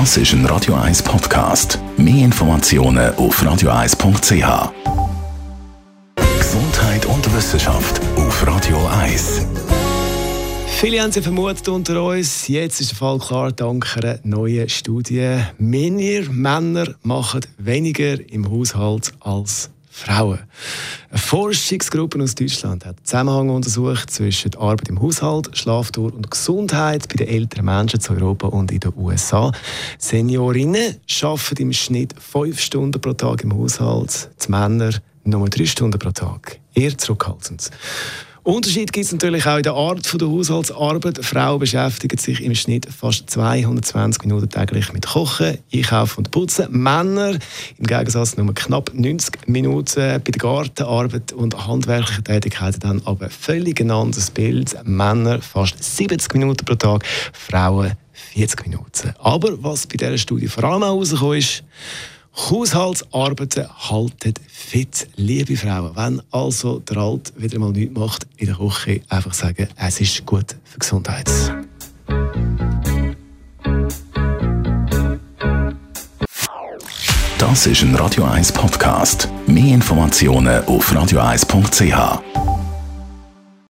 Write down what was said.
Das ist ein Radio 1 Podcast. Mehr Informationen auf radio1.ch. Gesundheit und Wissenschaft auf Radio 1. Viele haben sie vermutet unter uns. Jetzt ist der Fall klar, dank einer neuen Studie. Männer, Männer machen weniger im Haushalt als Frauen. Eine Forschungsgruppe aus Deutschland hat Zusammenhang untersucht zwischen der Arbeit im Haushalt, Schlafdauer und Gesundheit bei den älteren Menschen in Europa und in den USA. Seniorinnen arbeiten im Schnitt fünf Stunden pro Tag im Haushalt, die Männer nur drei Stunden pro Tag. Eher zurückhaltend. Unterschied gibt es natürlich auch in der Art der Haushaltsarbeit. Frauen beschäftigen sich im Schnitt fast 220 Minuten täglich mit Kochen, Einkaufen und Putzen. Männer im Gegensatz nur knapp 90 Minuten bei der Gartenarbeit und handwerklichen Tätigkeiten dann aber völlig ein anderes Bild. Männer fast 70 Minuten pro Tag, Frauen 40 Minuten. Aber was bei dieser Studie vor allem herausgekommen ist, Haushaltsarbeiten halten fit, liebe Frauen. Wenn also der Alt wieder mal nichts macht in der Küche, einfach sagen, es ist gut für die Gesundheit. Das ist ein Radio 1 Podcast. Mehr Informationen auf radio1.ch.